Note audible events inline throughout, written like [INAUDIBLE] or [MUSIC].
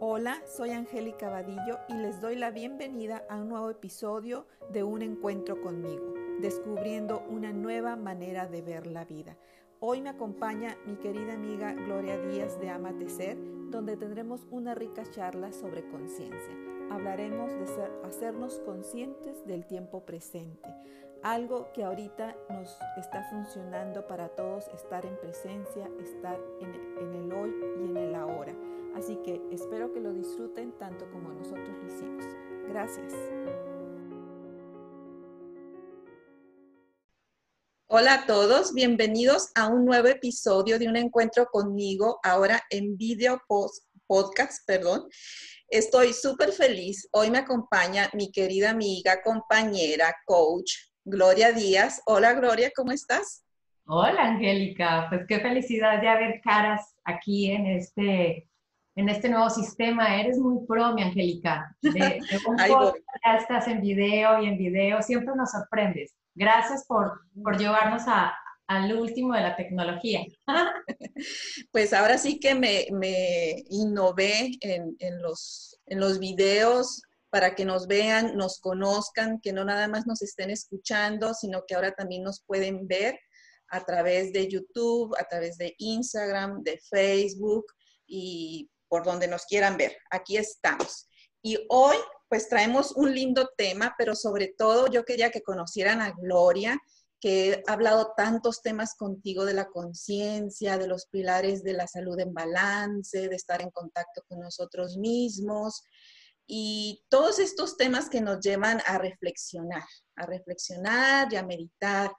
Hola, soy Angélica Vadillo y les doy la bienvenida a un nuevo episodio de Un Encuentro conmigo, descubriendo una nueva manera de ver la vida. Hoy me acompaña mi querida amiga Gloria Díaz de Amate Ser, donde tendremos una rica charla sobre conciencia. Hablaremos de hacernos conscientes del tiempo presente, algo que ahorita nos está funcionando para todos, estar en presencia, estar en en el hoy y en el ahora. Así que espero que lo disfruten tanto como nosotros lo hicimos. Gracias. Hola a todos, bienvenidos a un nuevo episodio de un encuentro conmigo, ahora en video post, podcast, perdón. Estoy súper feliz. Hoy me acompaña mi querida amiga, compañera, coach, Gloria Díaz. Hola Gloria, ¿cómo estás? Hola Angélica, pues qué felicidad ya ver caras aquí en este en este nuevo sistema. Eres muy pro, mi Angélica. De, de [LAUGHS] un ya estás en video y en video. Siempre nos sorprendes. Gracias por, por llevarnos a, al último de la tecnología. [LAUGHS] Pues ahora sí que me, me innové en, en, los, en los videos para que nos vean, nos conozcan, que no nada más nos estén escuchando, sino que ahora también nos pueden ver a través de YouTube, a través de Instagram, de Facebook y por donde nos quieran ver. Aquí estamos. Y hoy pues traemos un lindo tema, pero sobre todo yo quería que conocieran a Gloria, que he hablado tantos temas contigo de la conciencia, de los pilares de la salud en balance, de estar en contacto con nosotros mismos y todos estos temas que nos llevan a reflexionar, a reflexionar y a meditar.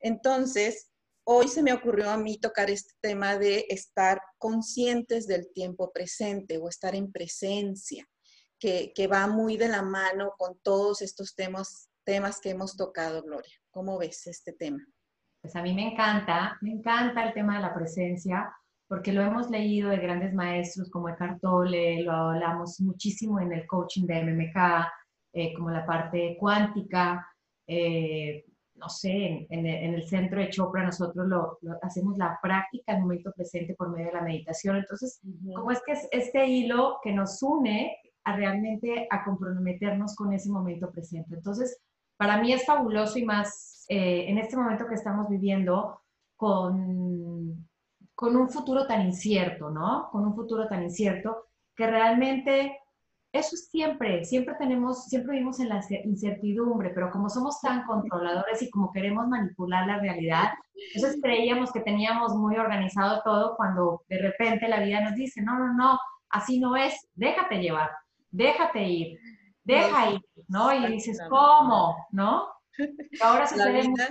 Entonces, hoy se me ocurrió a mí tocar este tema de estar conscientes del tiempo presente o estar en presencia, que, va muy de la mano con todos estos temas, temas que hemos tocado, Gloria. ¿Cómo ves este tema? Pues a mí me encanta, me encanta el tema de la presencia, porque lo hemos leído de grandes maestros como Eckhart Tolle, lo hablamos muchísimo en el coaching de MMK, eh, como la parte cuántica, eh, no sé, en, el centro de Chopra nosotros lo, hacemos la práctica el momento presente por medio de la meditación. Entonces, ¿cómo es que es este hilo que nos une a realmente a comprometernos con ese momento presente? Entonces, para mí es fabuloso y más eh, en este momento que estamos viviendo con, con un futuro tan incierto, ¿no? Con un futuro tan incierto que realmente eso siempre, siempre tenemos, siempre vivimos en la incertidumbre, pero como somos tan controladores y como queremos manipular la realidad, entonces creíamos que teníamos muy organizado todo cuando de repente la vida nos dice, no, no, no, así no es, déjate llevar, déjate ir, deja ir, ¿no? Y dices, ¿cómo? ¿No? ahora la vida,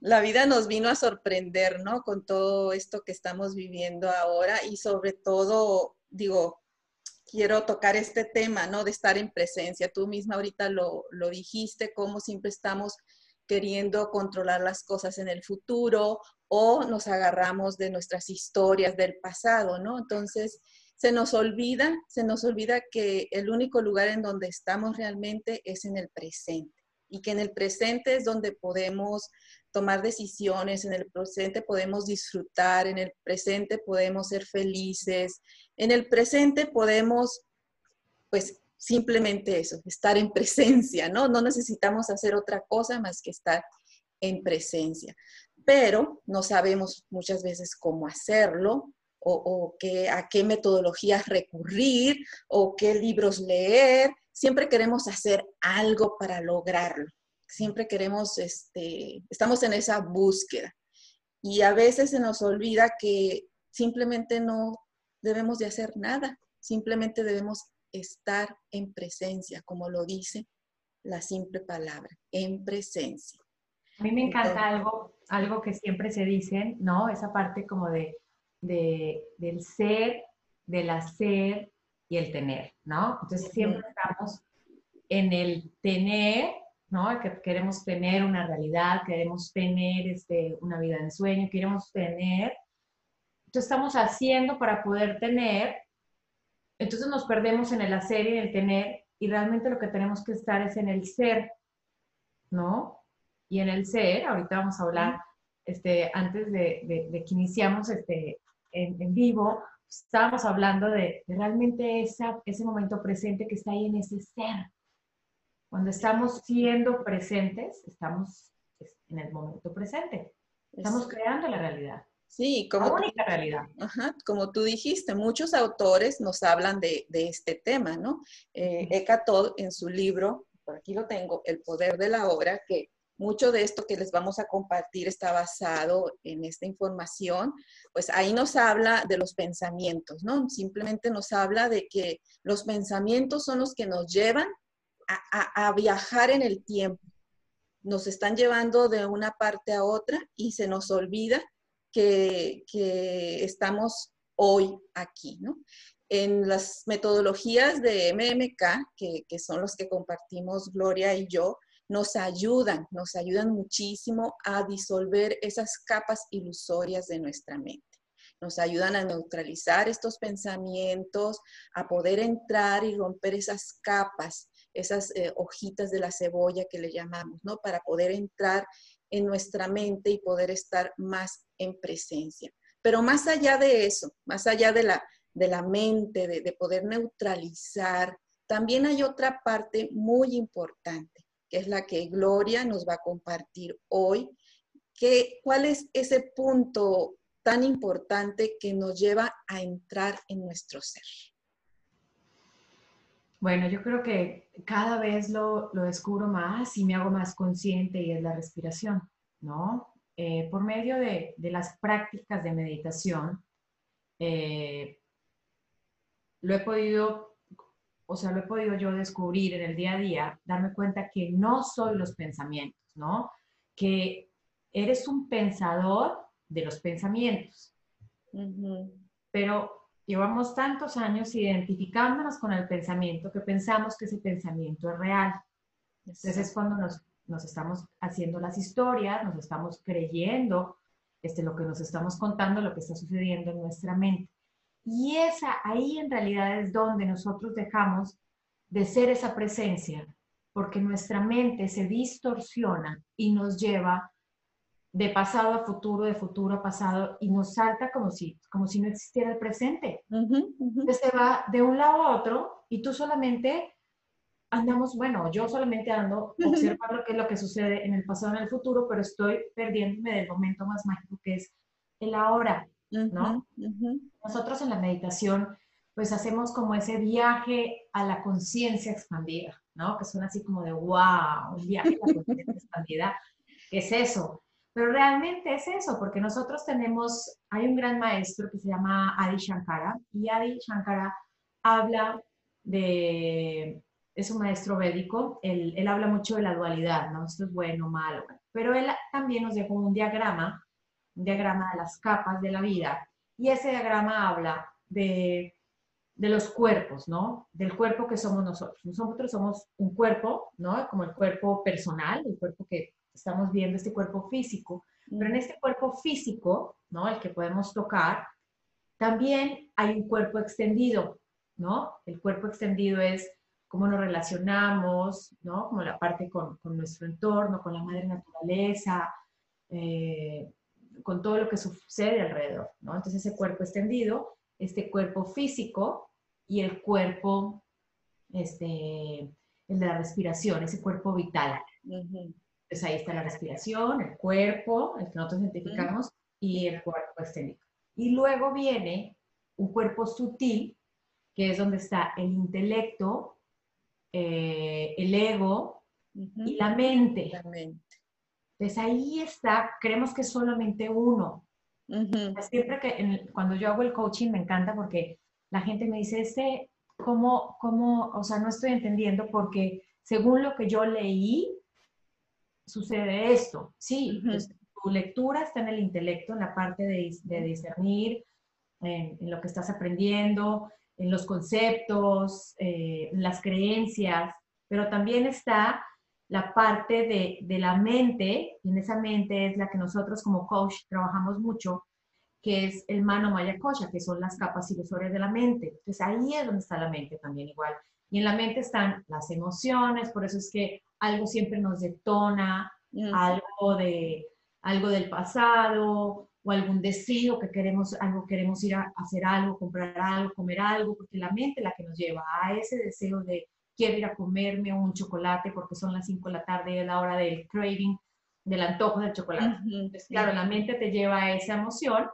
la vida nos vino a sorprender, ¿no? Con todo esto que estamos viviendo ahora y sobre todo, digo, quiero tocar este tema, ¿no? De estar en presencia. Tú misma ahorita lo, lo dijiste, cómo siempre estamos queriendo controlar las cosas en el futuro o nos agarramos de nuestras historias del pasado, ¿no? Entonces, se nos olvida, se nos olvida que el único lugar en donde estamos realmente es en el presente y que en el presente es donde podemos tomar decisiones, en el presente podemos disfrutar, en el presente podemos ser felices, en el presente podemos, pues simplemente eso, estar en presencia, ¿no? No necesitamos hacer otra cosa más que estar en presencia, pero no sabemos muchas veces cómo hacerlo o, o qué, a qué metodologías recurrir o qué libros leer. Siempre queremos hacer algo para lograrlo siempre queremos, este, estamos en esa búsqueda. Y a veces se nos olvida que simplemente no debemos de hacer nada, simplemente debemos estar en presencia, como lo dice la simple palabra, en presencia. A mí me encanta algo, algo que siempre se dice, ¿no? Esa parte como de, de, del ser, del hacer y el tener, ¿no? Entonces siempre estamos en el tener ¿no? Que queremos tener una realidad, queremos tener este, una vida en sueño, queremos tener. Entonces estamos haciendo para poder tener, entonces nos perdemos en el hacer y en el tener, y realmente lo que tenemos que estar es en el ser, ¿no? Y en el ser, ahorita vamos a hablar, este, antes de, que iniciamos este, en, en vivo, estábamos hablando de, realmente esa, ese momento presente que está ahí en ese ser. Cuando estamos siendo presentes, estamos en el momento presente. Estamos creando la realidad. Sí, como, la única realidad. Ajá, como tú dijiste, muchos autores nos hablan de, de este tema, ¿no? Eh, Eckhart Tolle en su libro, por aquí lo tengo, El poder de la obra, que mucho de esto que les vamos a compartir está basado en esta información, pues ahí nos habla de los pensamientos, ¿no? Simplemente nos habla de que los pensamientos son los que nos llevan a, viajar en el tiempo. Nos están llevando de una parte a otra y se nos olvida que, estamos hoy aquí, ¿no? En las metodologías de MMK, que, son los que compartimos Gloria y yo, nos ayudan, nos ayudan muchísimo a disolver esas capas ilusorias de nuestra mente. Nos ayudan a neutralizar estos pensamientos, a poder entrar y romper esas capas, esas eh, hojitas de la cebolla que le llamamos, ¿no? Para poder entrar en nuestra mente y poder estar más en presencia. Pero más allá de eso, más allá de la, de la mente, de, de poder neutralizar, también hay otra parte muy importante que es la que Gloria nos va a compartir hoy. Que, ¿Cuál es ese punto tan importante que nos lleva a entrar en nuestro ser? Bueno, yo creo que cada vez lo, descubro más y me hago más consciente y es la respiración, ¿no? Eh, por medio de, las prácticas de meditación, eh, lo he podido o sea, lo he podido yo descubrir en el día a día, darme cuenta que no soy los pensamientos, ¿no? Que eres un pensador de los pensamientos. Pero llevamos tantos años identificándonos con el pensamiento que pensamos que ese pensamiento es real. Entonces es cuando nos, nos, estamos haciendo las historias, nos estamos creyendo este, lo que nos estamos contando, lo que está sucediendo en nuestra mente. Y esa, ahí en realidad es donde nosotros dejamos de ser esa presencia, porque nuestra mente se distorsiona y nos lleva de pasado a futuro, de futuro a pasado, y nos salta como si, como si no existiera el presente. se va de un lado a otro y tú solamente andamos, bueno, yo solamente ando observando qué es lo que sucede en el pasado, en el futuro, pero estoy perdiéndome del momento más mágico que es el ahora. ¿no? Nosotros en la meditación, pues hacemos como ese viaje a la conciencia expandida, ¿no? Que suena así como de, wow, un viaje a la conciencia [LAUGHS] expandida. ¿Qué es eso? Pero realmente es eso, porque nosotros tenemos, hay un gran maestro que se llama Adi Shankara, y Adi Shankara habla de, es un maestro védico, él, él habla mucho de la dualidad, ¿no? Esto es bueno, malo, pero él también nos dejó un diagrama un diagrama de las capas de la vida. Y ese diagrama habla de, de los cuerpos, ¿no? Del cuerpo que somos nosotros. Nosotros somos un cuerpo, ¿no? Como el cuerpo personal, el cuerpo que estamos viendo, este cuerpo físico. Pero en este cuerpo físico, ¿no? El que podemos tocar, también hay un cuerpo extendido, ¿no? El cuerpo extendido es cómo nos relacionamos, ¿no? Como la parte con, con nuestro entorno, con la madre naturaleza, eh, con todo lo que sucede alrededor, ¿no? Entonces ese cuerpo extendido, este cuerpo físico y el cuerpo, este, el de la respiración, ese cuerpo vital. Entonces ahí está la respiración, el cuerpo, el que nosotros identificamos, y el cuerpo extendido. Y luego viene un cuerpo sutil, que es donde está el intelecto, eh, el ego y la mente. La mente. Entonces ahí está, creemos que es solamente uno. Siempre que cuando yo hago el coaching me encanta porque la gente me dice, este, ¿cómo, cómo, o sea, no estoy entendiendo porque según lo que yo leí, sucede esto. Sí, tu lectura está en el intelecto, en la parte de, discernir, en, lo que estás aprendiendo, en los conceptos, eh, en las creencias, pero también está la parte de, de, la mente, y en esa mente es la que nosotros como coach trabajamos mucho, que es el mano maya kosha, que son las capas ilusorias de la mente. Entonces ahí es donde está la mente también igual. Y en la mente están las emociones, por eso es que algo siempre nos detona, algo, de, algo del pasado, o algún deseo que queremos, algo, queremos ir a hacer algo, comprar algo, comer algo, porque la mente es la que nos lleva a ese deseo de quiero ir a comerme un chocolate porque son las 5 de la tarde y es la hora del craving, del antojo del chocolate. Entonces, claro, la mente te lleva a esa emoción.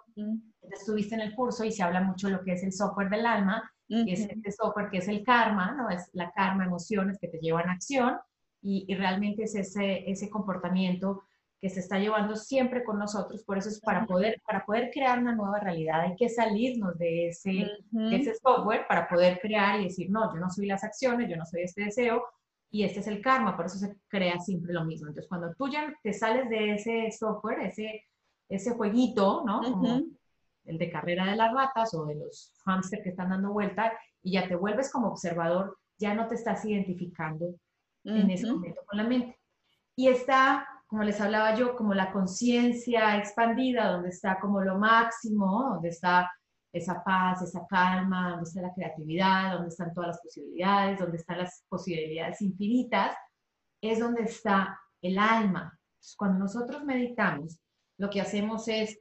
Estuviste en el curso y se habla mucho de lo que es el software del alma, que es este software que es el karma, ¿no? Es la karma, emociones que te llevan a acción y, y realmente es ese, ese comportamiento que se está llevando siempre con nosotros, por eso es para poder, para poder crear una nueva realidad, hay que salirnos de ese, ese software para poder crear y decir, no, yo no soy las acciones, yo no soy este deseo, y este es el karma, por eso se crea siempre lo mismo. Entonces, cuando tú ya te sales de ese software, ese, ese jueguito, ¿no? Como el de carrera de las ratas o de los hamsters que están dando vuelta, y ya te vuelves como observador, ya no te estás identificando en ese momento con la mente. Y está como les hablaba yo, como la conciencia expandida, donde está como lo máximo, donde está esa paz, esa calma, donde está la creatividad, donde están todas las posibilidades, donde están las posibilidades infinitas, es donde está el alma. cuando nosotros meditamos, lo que hacemos es,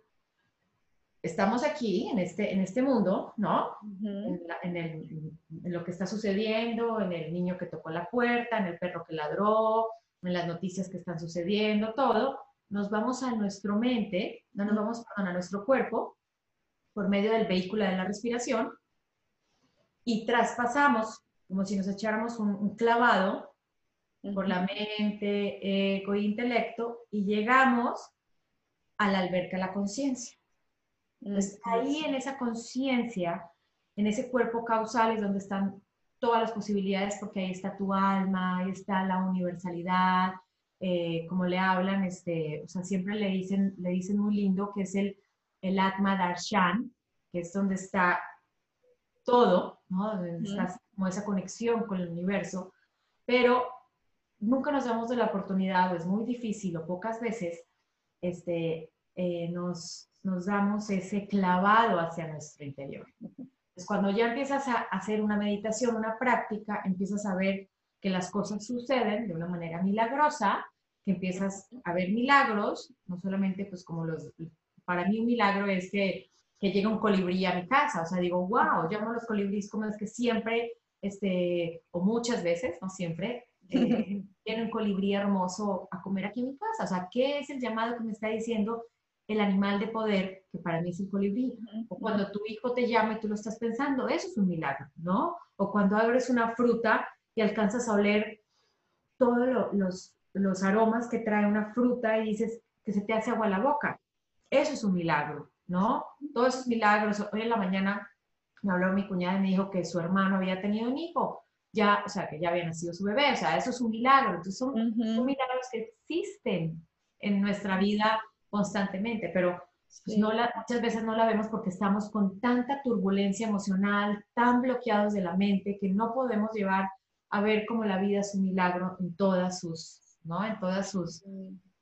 estamos aquí en este, en este mundo, ¿no? en, en lo que está sucediendo, en el niño que tocó la puerta, en el perro que ladró, en las noticias que están sucediendo, todo, nos vamos a nuestra mente, no nos vamos a nuestro cuerpo por medio del vehículo de la respiración y traspasamos como si nos echáramos un, clavado por la mente, ego e intelecto y llegamos a la alberca de la conciencia. Entonces, ahí en esa conciencia, en ese cuerpo causal es donde están todas las posibilidades porque ahí está tu alma, ahí está la universalidad, eh, como le hablan, este, o sea, siempre le dicen, le dicen muy lindo que es el, el Atma Darshan, que es donde está todo, ¿no? Donde está como esa conexión con el universo, pero nunca nos damos de la oportunidad, o es muy difícil, o pocas veces, este, eh, nos, nos damos ese clavado hacia nuestro interior. Entonces, cuando ya empiezas a hacer una meditación, una práctica, empiezas a ver que las cosas suceden de una manera milagrosa, que empiezas a ver milagros, no solamente pues como los, para mí un milagro es que, que llega un colibrí a mi casa, o sea, digo, wow, llamo a los colibríes como es que siempre, este, o muchas veces, no siempre, eh, [LAUGHS] viene un colibrí hermoso a comer aquí en mi casa, o sea, ¿qué es el llamado que me está diciendo el animal de poder, que para mí es el colibrí. O cuando tu hijo te llama y tú lo estás pensando, eso es un milagro, ¿no? O cuando abres una fruta y alcanzas a oler todos los, los aromas que trae una fruta y dices que se te hace agua la boca. Eso es un milagro, ¿no? Todos esos milagros. Hoy en la mañana me habló mi cuñada y me dijo que su hermano había tenido un hijo, ya, o sea, que ya había nacido su bebé, o sea, eso es un milagro. Entonces son, son milagros que existen en nuestra vida constantemente, pero pues, no la, muchas veces no la vemos porque estamos con tanta turbulencia emocional, tan bloqueados de la mente, que no podemos llevar a ver cómo la vida es un milagro en todas sus, ¿no? En todas sus,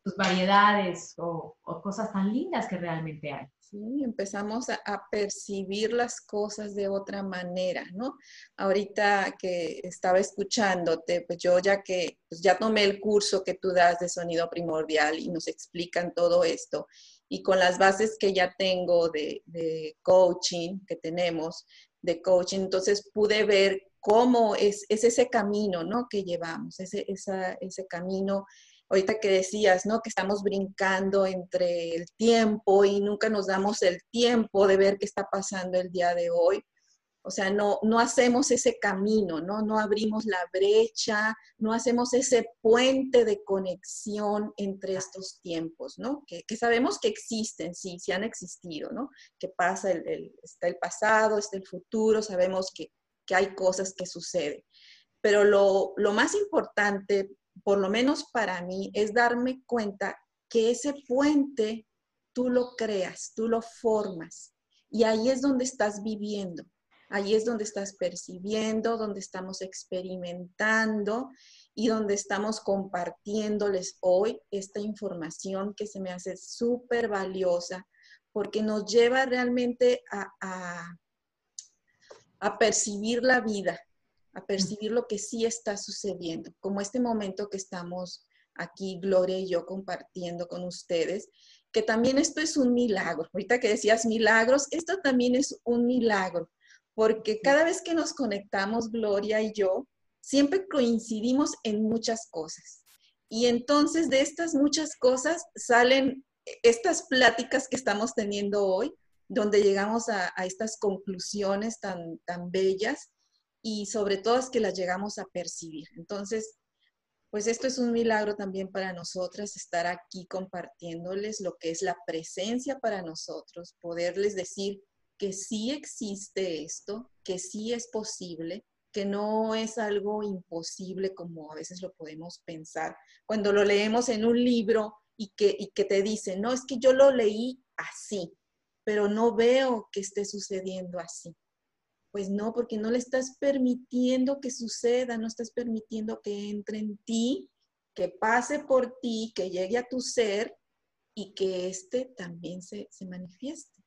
sus variedades o, cosas tan lindas que realmente hay. Sí, empezamos a, percibir las cosas de otra manera, ¿no? Ahorita que estaba escuchándote, pues yo ya que pues ya tomé el curso que tú das de sonido primordial y nos explican todo esto, y con las bases que ya tengo de, de coaching que tenemos, de coaching, entonces pude ver cómo es, es ese camino, ¿no? Que llevamos, ese, esa, ese camino ahorita que decías, ¿no? Que estamos brincando entre el tiempo y nunca nos damos el tiempo de ver qué está pasando el día de hoy. O sea, no, no hacemos ese camino, ¿no? No abrimos la brecha, no hacemos ese puente de conexión entre estos tiempos, ¿no? Que, sabemos que existen, sí, sí han existido, ¿no? Que pasa, el, está el pasado, está el futuro, sabemos que, que hay cosas que suceden. Pero lo, lo más importante por lo menos para mí, es darme cuenta que ese puente tú lo creas, tú lo formas. Y ahí es donde estás viviendo, ahí es donde estás percibiendo, donde estamos experimentando y donde estamos compartiéndoles hoy esta información que se me hace súper valiosa porque nos lleva realmente a, a, a percibir la vida, a percibir lo que sí está sucediendo, como este momento que estamos aquí, Gloria y yo, compartiendo con ustedes. que también esto es un milagro. Ahorita que decías milagros, esto también es un milagro, porque cada vez que nos conectamos, Gloria y yo, siempre coincidimos en muchas cosas. Y entonces de estas muchas cosas salen estas pláticas que estamos teniendo hoy, donde llegamos a, estas conclusiones tan, tan bellas y sobre todo es que las llegamos a percibir. Entonces, pues esto es un milagro también para nosotras, estar aquí compartiéndoles lo que es la presencia para nosotros, poderles decir que sí existe esto, que sí es posible, que no es algo imposible como a veces lo podemos pensar. Cuando lo leemos en un libro y que, y que te dicen, no, es que yo lo leí así, pero no veo que esté sucediendo así. Pues no, porque no le estás permitiendo que suceda, no estás permitiendo que entre en ti, que pase por ti, que llegue a tu ser y que éste también se, se manifieste.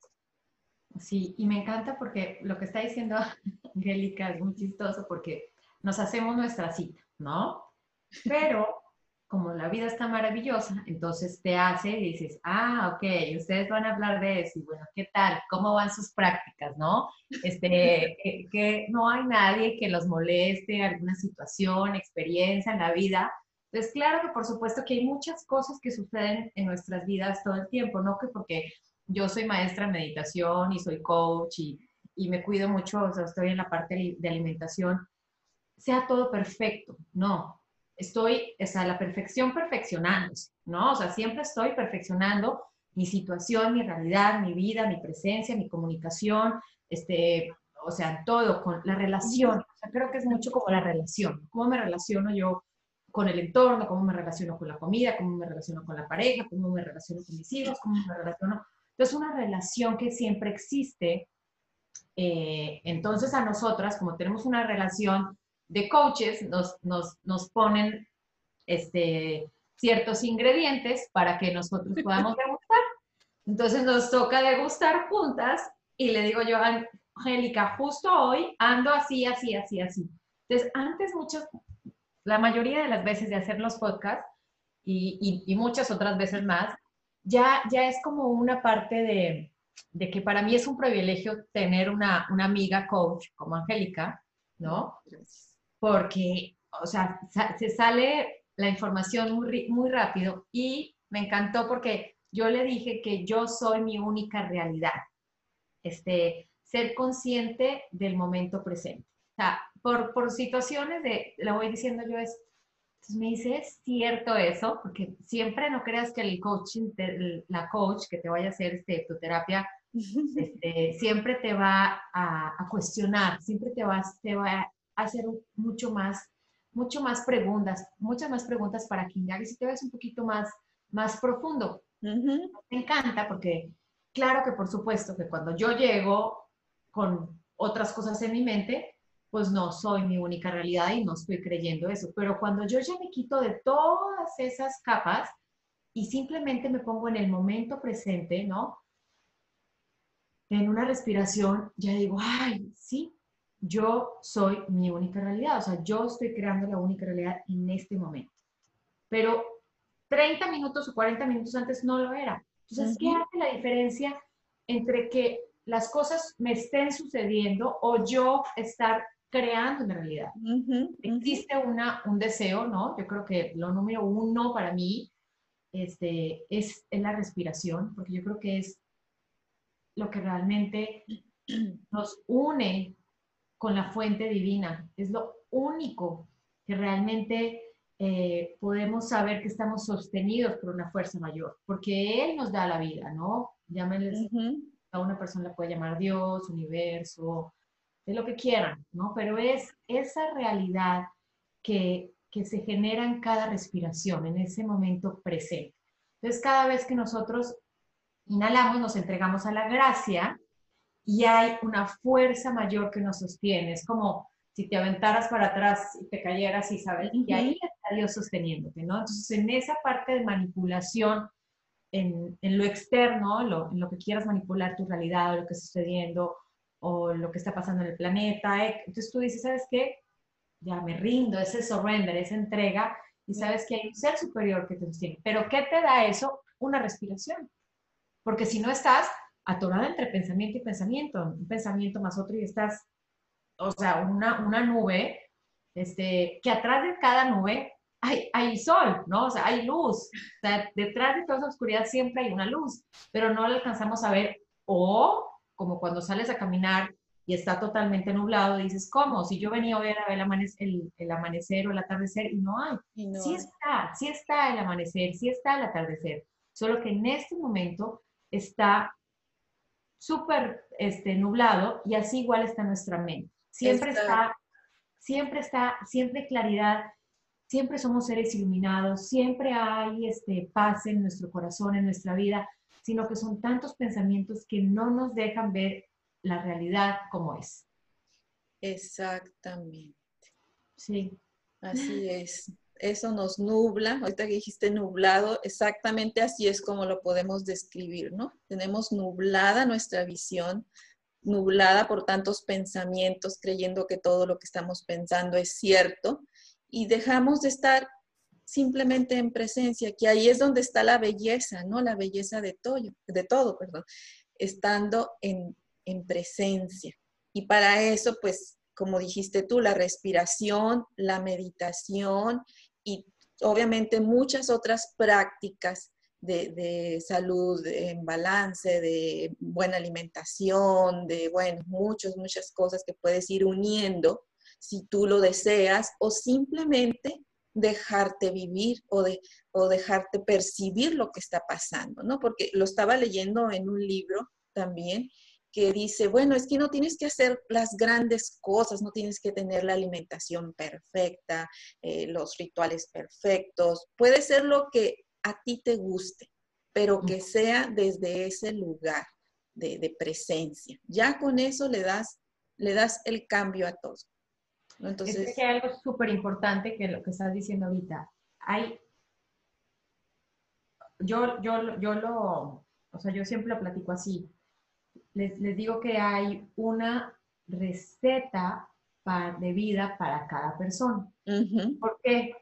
Sí, y me encanta porque lo que está diciendo [LAUGHS] Angélica es muy chistoso porque nos hacemos nuestra cita, ¿no? Pero como la vida está maravillosa, entonces te hace y dices, ah, ok, ustedes van a hablar de eso, y bueno, ¿qué tal? ¿Cómo van sus prácticas, no? Este, que, no hay nadie que los moleste, alguna situación, experiencia en la vida. Pues claro que por supuesto que hay muchas cosas que suceden en nuestras vidas todo el tiempo, no que porque yo soy maestra en meditación y soy coach y, y me cuido mucho, o sea, estoy en la parte de alimentación, sea todo perfecto, no, estoy, o la perfección perfeccionando, ¿no? O sea, siempre estoy perfeccionando mi situación, mi realidad, mi vida, mi presencia, mi comunicación, este, o sea, todo, con la relación. Creo que es mucho como la relación, cómo me relaciono yo con el entorno, cómo me relaciono con la comida, cómo me relaciono con la pareja, cómo me relaciono con mis hijos, cómo me relaciono. Entonces, una relación que siempre existe. Eh, entonces, a nosotras, como tenemos una relación de coaches nos, nos, nos ponen este, ciertos ingredientes para que nosotros podamos [LAUGHS] degustar. Entonces nos toca degustar juntas y le digo yo, Angélica, justo hoy ando así, así, así, así. Entonces, antes muchas, la mayoría de las veces de hacer los podcasts y, y, muchas otras veces más, ya, ya es como una parte de, de que para mí es un privilegio tener una, una amiga coach como Angélica, ¿no? Porque, o sea, se sale la información muy, muy rápido y me encantó porque yo le dije que yo soy mi única realidad. Este, ser consciente del momento presente. O sea, por, por situaciones de, la voy diciendo yo es, entonces me dice, ¿es cierto eso? Porque siempre no creas que el coaching, la coach que te vaya a hacer este, tu terapia, [LAUGHS] este, siempre te va a, a, cuestionar, siempre te va, te va hacer mucho más, mucho más preguntas, muchas más preguntas para que indagues y te ves un poquito más, más profundo. Me encanta porque, claro que por supuesto que cuando yo llego con otras cosas en mi mente, pues no soy mi única realidad y no estoy creyendo eso. Pero cuando yo ya me quito de todas esas capas y simplemente me pongo en el momento presente, ¿no? En una respiración, ya digo, ay, sí, yo soy mi única realidad, o sea, yo estoy creando la única realidad en este momento. Pero 30 minutos o 40 minutos antes no lo era. Entonces, ¿qué hace la diferencia entre que las cosas me estén sucediendo o yo estar creando una realidad? Existe una, un deseo, ¿no? Yo creo que lo número uno para mí este, es, es la respiración, porque yo creo que es lo que realmente nos une con la fuente divina. Es lo único que realmente eh, podemos saber que estamos sostenidos por una fuerza mayor, porque Él nos da la vida, ¿no? Llámenles, a una persona le puede llamar Dios, universo, de lo que quieran, ¿no? Pero es esa realidad que, que se genera en cada respiración, en ese momento presente. Entonces, cada vez que nosotros inhalamos, nos entregamos a la gracia, y hay una fuerza mayor que nos sostiene. Es como si te aventaras para atrás y te cayeras y sabes, y ahí está Dios sosteniéndote, ¿no? Entonces, en esa parte de manipulación, en, en lo externo, lo, en lo que quieras manipular tu realidad, o lo que está sucediendo, o lo que está pasando en el planeta, eh, entonces tú dices, ¿sabes qué? Ya me rindo, ese surrender, esa entrega, y sabes que hay un ser superior que te sostiene. Pero ¿qué te da eso? Una respiración. porque si no estás atorada entre pensamiento y pensamiento, un pensamiento más otro y estás, o sea, una, una nube, este, que atrás de cada nube hay, hay, sol, ¿no? O sea, hay luz. O sea, detrás de toda esa oscuridad siempre hay una luz, pero no la alcanzamos a ver. O como cuando sales a caminar y está totalmente nublado, dices, ¿cómo? Si yo venía a ver el, amanecer, el, amanecer o el atardecer y no hay. Sí está, sí está el amanecer, sí está el atardecer. Solo que en este momento está súper este, nublado y así igual está nuestra mente. Siempre está, siempre está, siempre claridad, siempre somos seres iluminados, siempre hay este, paz en nuestro corazón, en nuestra vida, sino que son tantos pensamientos que no nos dejan ver la realidad como es. Exactamente. Sí. Así es. Eso nos nubla, ahorita que dijiste nublado, exactamente así es como lo podemos describir, ¿no? Tenemos nublada nuestra visión, nublada por tantos pensamientos, creyendo que todo lo que estamos pensando es cierto, y dejamos de estar simplemente en presencia, que ahí es donde está la belleza, ¿no? La belleza de todo, de todo, perdón, estando en, en presencia. Y para eso, pues, como dijiste tú, la respiración, la meditación y obviamente muchas otras prácticas de, salud en balance, de buena alimentación, de, bueno, muchas, muchas cosas que puedes ir uniendo si tú lo deseas o simplemente dejarte vivir o, de, o dejarte percibir lo que está pasando, ¿no? Porque lo estaba leyendo en un libro también que dice, bueno, es que no tienes que hacer las grandes cosas, no tienes que tener la alimentación perfecta, eh, los rituales perfectos, puede ser lo que a ti te guste, pero que sea desde ese lugar de, presencia. Ya con eso le das, le das el cambio a todo. Entonces, es que hay algo súper importante que lo que estás diciendo ahorita. Hay, yo, yo, yo lo, o sea, yo siempre lo platico así les, digo que hay una receta de vida para cada persona. ¿Por qué?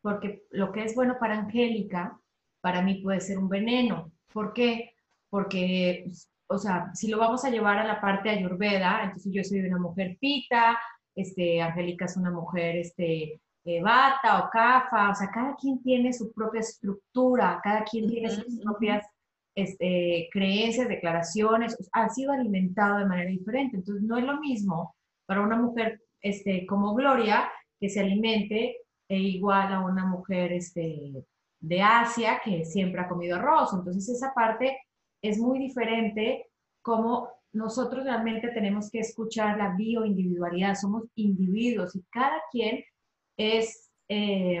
Porque lo que es bueno para Angélica, para mí puede ser un veneno. ¿Por qué? Porque, o sea, si lo vamos a llevar a la parte ayurveda, entonces yo soy una mujer pita, este, Angélica es una mujer este, eh, bata o cafa, o sea, cada quien tiene su propia estructura, cada quien tiene sus propias este, creencias, declaraciones, ha sido alimentado de manera diferente. Entonces, no es lo mismo para una mujer este, como Gloria que se alimente e igual a una mujer este, de Asia que siempre ha comido arroz. Entonces, esa parte es muy diferente como nosotros realmente tenemos que escuchar la bioindividualidad. Somos individuos y cada quien es, eh,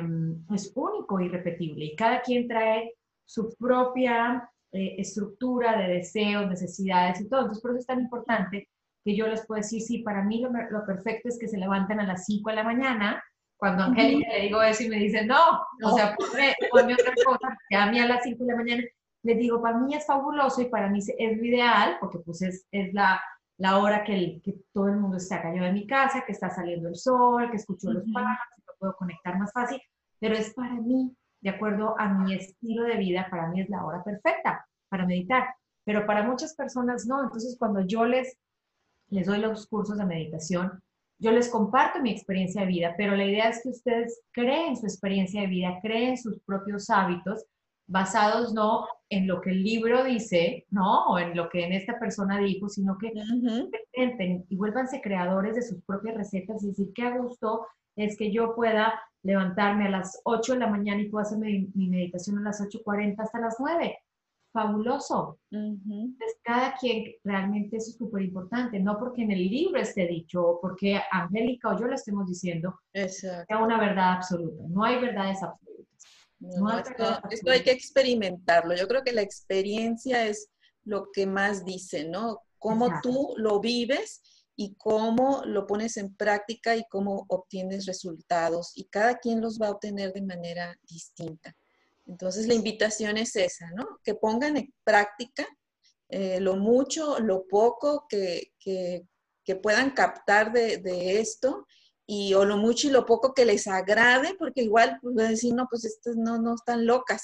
es único y repetible y cada quien trae su propia eh, estructura de deseos, necesidades y todo. Entonces, por eso es tan importante que yo les puedo decir, sí, para mí lo, perfecto es que se levanten a las 5 de la mañana. Cuando a Angélica le digo eso y me dice, no, o sea, ponme otra cosa, que a mí a las 5 de la mañana, le digo, para mí es fabuloso y para mí es lo ideal, porque pues es, es la, la hora que, el, que todo el mundo está callado en mi casa, que está saliendo el sol, que escucho los pájaros, que puedo conectar más fácil, pero es para mí, de acuerdo a mi estilo de vida, para mí es la hora perfecta para meditar, pero para muchas personas no. Entonces, cuando yo les, les doy los cursos de meditación, yo les comparto mi experiencia de vida, pero la idea es que ustedes creen su experiencia de vida, creen sus propios hábitos, basados no en lo que el libro dice, ¿no? O en lo que en esta persona dijo, sino que uh y vuélvanse creadores de sus propias recetas y decir, qué a gusto es que yo pueda levantarme a las 8 de la mañana y pueda hacer mi, meditación a las 8.40 hasta las 9. Fabuloso. Entonces, cada quien realmente eso es súper importante, no porque en el libro esté dicho o porque Angélica o yo lo estemos diciendo, sea una verdad absoluta. No hay verdades absolutas. esto, hay que experimentarlo. Yo creo que la experiencia es lo que más dice, ¿no? Cómo tú lo vives y cómo lo pones en práctica y cómo obtienes resultados. Y cada quien los va a obtener de manera distinta. Entonces la invitación es esa, ¿no? Que pongan en práctica eh, lo mucho, lo poco que, puedan captar de, esto y o lo mucho y lo poco que les agrade, porque igual pues, decir, no, pues estas no, no están locas.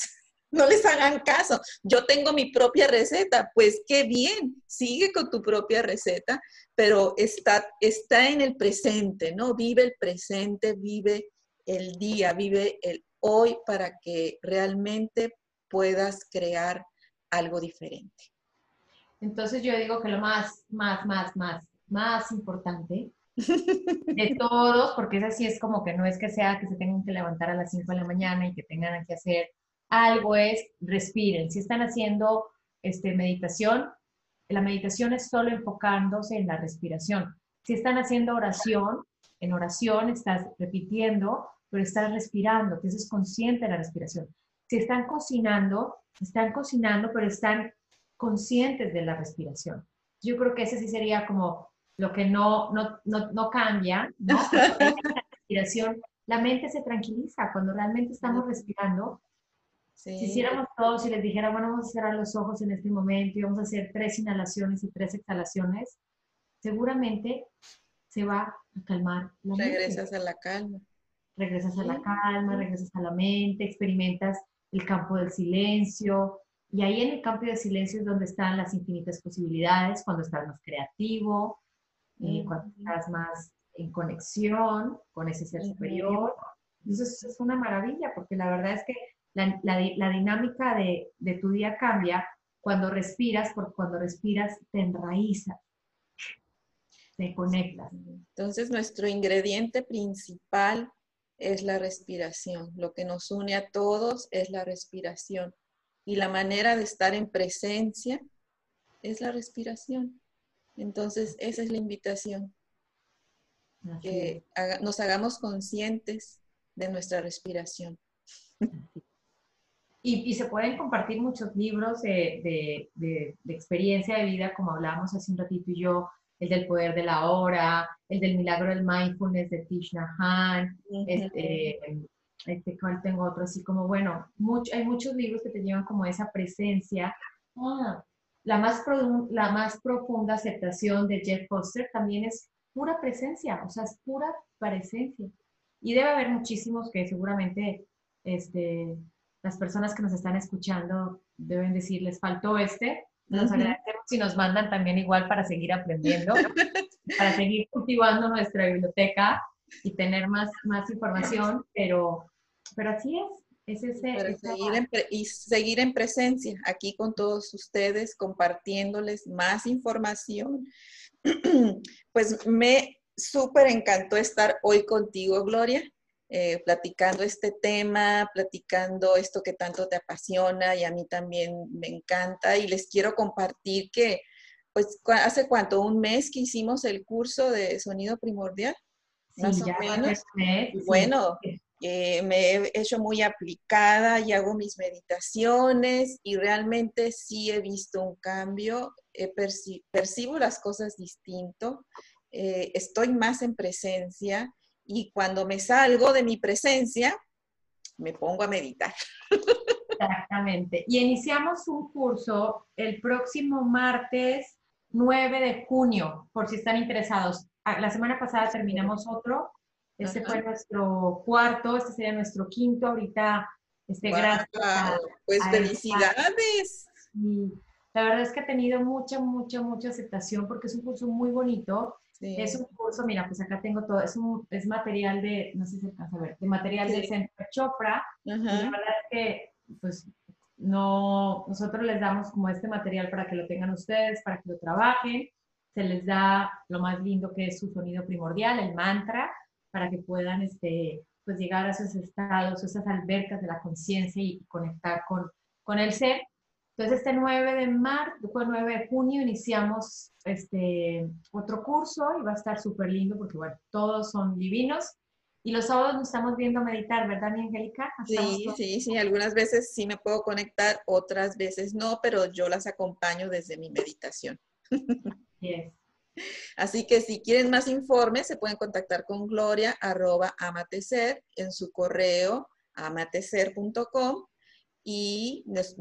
No les hagan caso. Yo tengo mi propia receta, pues qué bien, sigue con tu propia receta, pero está, está en el presente, ¿no? Vive el presente, vive el día, vive el hoy para que realmente puedas crear algo diferente. Entonces yo digo que lo más, más, más, más, más importante [LAUGHS] de todos, porque es así, es como que no es que sea que se tengan que levantar a las 5 de la mañana y que tengan que hacer algo, es respiren. Si están haciendo este, meditación, la meditación es solo enfocándose en la respiración. Si están haciendo oración, en oración estás repitiendo, pero estás respirando, entonces consciente de la respiración. Si están cocinando, están cocinando, pero están conscientes de la respiración. Yo creo que ese sí sería como lo que no, no, no, no cambia, ¿no? [LAUGHS] la respiración, la mente se tranquiliza cuando realmente estamos respirando. Si hiciéramos todos y les dijera, bueno, vamos a cerrar los ojos en este momento y vamos a hacer tres inhalaciones y tres exhalaciones, seguramente se va a calmar la Regresas a la calma. Regresas a la calma, regresas a la mente, experimentas el campo del silencio. Y ahí en el campo del silencio es donde están las infinitas posibilidades, cuando estás más creativo, eh, cuando estás más en conexión con ese ser superior. Eso es, una maravilla, porque la verdad es que la, la, dinámica de, de, tu día cambia cuando respiras, porque cuando respiras te enraizas, te conectas. Entonces, nuestro ingrediente principal es la respiración. Lo que nos une a todos es la respiración. Y la manera de estar en presencia es la respiración. Entonces, esa es la invitación. Que nos hagamos conscientes de nuestra respiración. Y, se pueden compartir muchos libros de, de, experiencia de vida, como hablábamos hace un ratito y yo, el del poder de la hora, el del milagro del mindfulness de Tish Nahan, este, este, cual tengo otro, así como, bueno, hay muchos libros que te llevan como esa presencia. Ah, la, más la más profunda aceptación de Jeff Foster también es pura presencia, o sea, es pura presencia. Y debe haber muchísimos que seguramente este, las personas que nos están escuchando deben decir, les faltó este, nos agradecemos si nos mandan también igual para seguir aprendiendo, [LAUGHS] para seguir cultivando nuestra biblioteca y tener más, más información, pero, pero así es. es ese, y seguir en presencia aquí con todos ustedes, compartiéndoles más información. [CLEARS THROAT] Pues me súper encantó estar hoy contigo, Gloria. Eh, platicando este tema, platicando esto que tanto te apasiona y a mí también me encanta. Y les quiero compartir que, pues, hace cuánto, un mes que hicimos el curso de sonido primordial, más o menos. Bueno, eh, me he hecho muy aplicada y hago mis meditaciones y realmente sí he visto un cambio, percibo las cosas distinto, eh, estoy más en presencia y cuando me salgo de mi presencia, me pongo a meditar. [LAUGHS] Exactamente. Y iniciamos un curso el próximo martes 9 de junio, por si están interesados. Ah, la semana pasada terminamos otro. Este fue nuestro cuarto, este sería nuestro quinto. Ahorita, este, gracias. pues felicidades. La verdad es que ha tenido mucha, mucha, mucha aceptación porque es un curso muy bonito es un curso, mira, pues acá tengo todo, es, un, es material de, no sé si se alcanza a ver, de material de Centro Chopra. la verdad es que, pues, no, nosotros les damos como este material para que lo tengan ustedes, para que lo trabajen. Se les da lo más lindo que es su sonido primordial, el mantra, para que puedan, este, pues, llegar a esos estados, esas albercas de la conciencia y conectar con, con el ser. Entonces, este 9 de marzo, después 9 de junio, iniciamos este otro curso y va a estar súper lindo porque, bueno, todos son divinos. Y los sábados nos estamos viendo meditar, ¿verdad, mi Angélica? Sí, sí, sí. Algunas veces sí me puedo conectar, otras veces no, pero yo las acompaño desde mi meditación. Yes. [LAUGHS] Así que si quieren más informes, se pueden contactar con Gloria, arroba amatecer, en su correo amatecer.com y nos,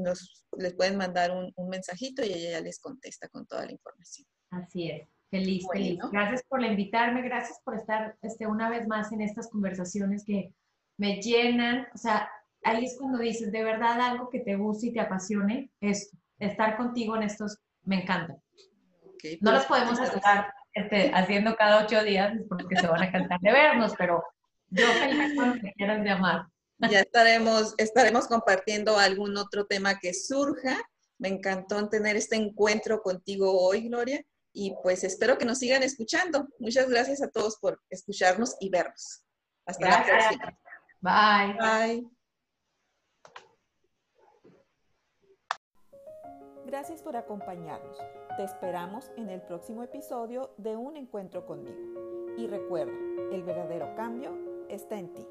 les pueden mandar un, mensajito y ella ya les contesta con toda la información. Así es. Feliz, feliz. Gracias por invitarme, gracias por estar este, una vez más en estas conversaciones que me llenan. O sea, ahí es cuando dices, de verdad, algo que te guste y te apasione, es estar contigo en estos, me encanta. no los pues, podemos estar este, haciendo cada ocho días porque se van a cantar de vernos, pero yo feliz con que quieran llamar. Ya estaremos, estaremos compartiendo algún otro tema que surja. Me encantó tener este encuentro contigo hoy, Gloria, y pues espero que nos sigan escuchando. Muchas gracias a todos por escucharnos y vernos. Hasta la próxima. Bye. Bye. Gracias por acompañarnos. Te esperamos en el próximo episodio de Un Encuentro conmigo. Y recuerda, el verdadero cambio está en ti.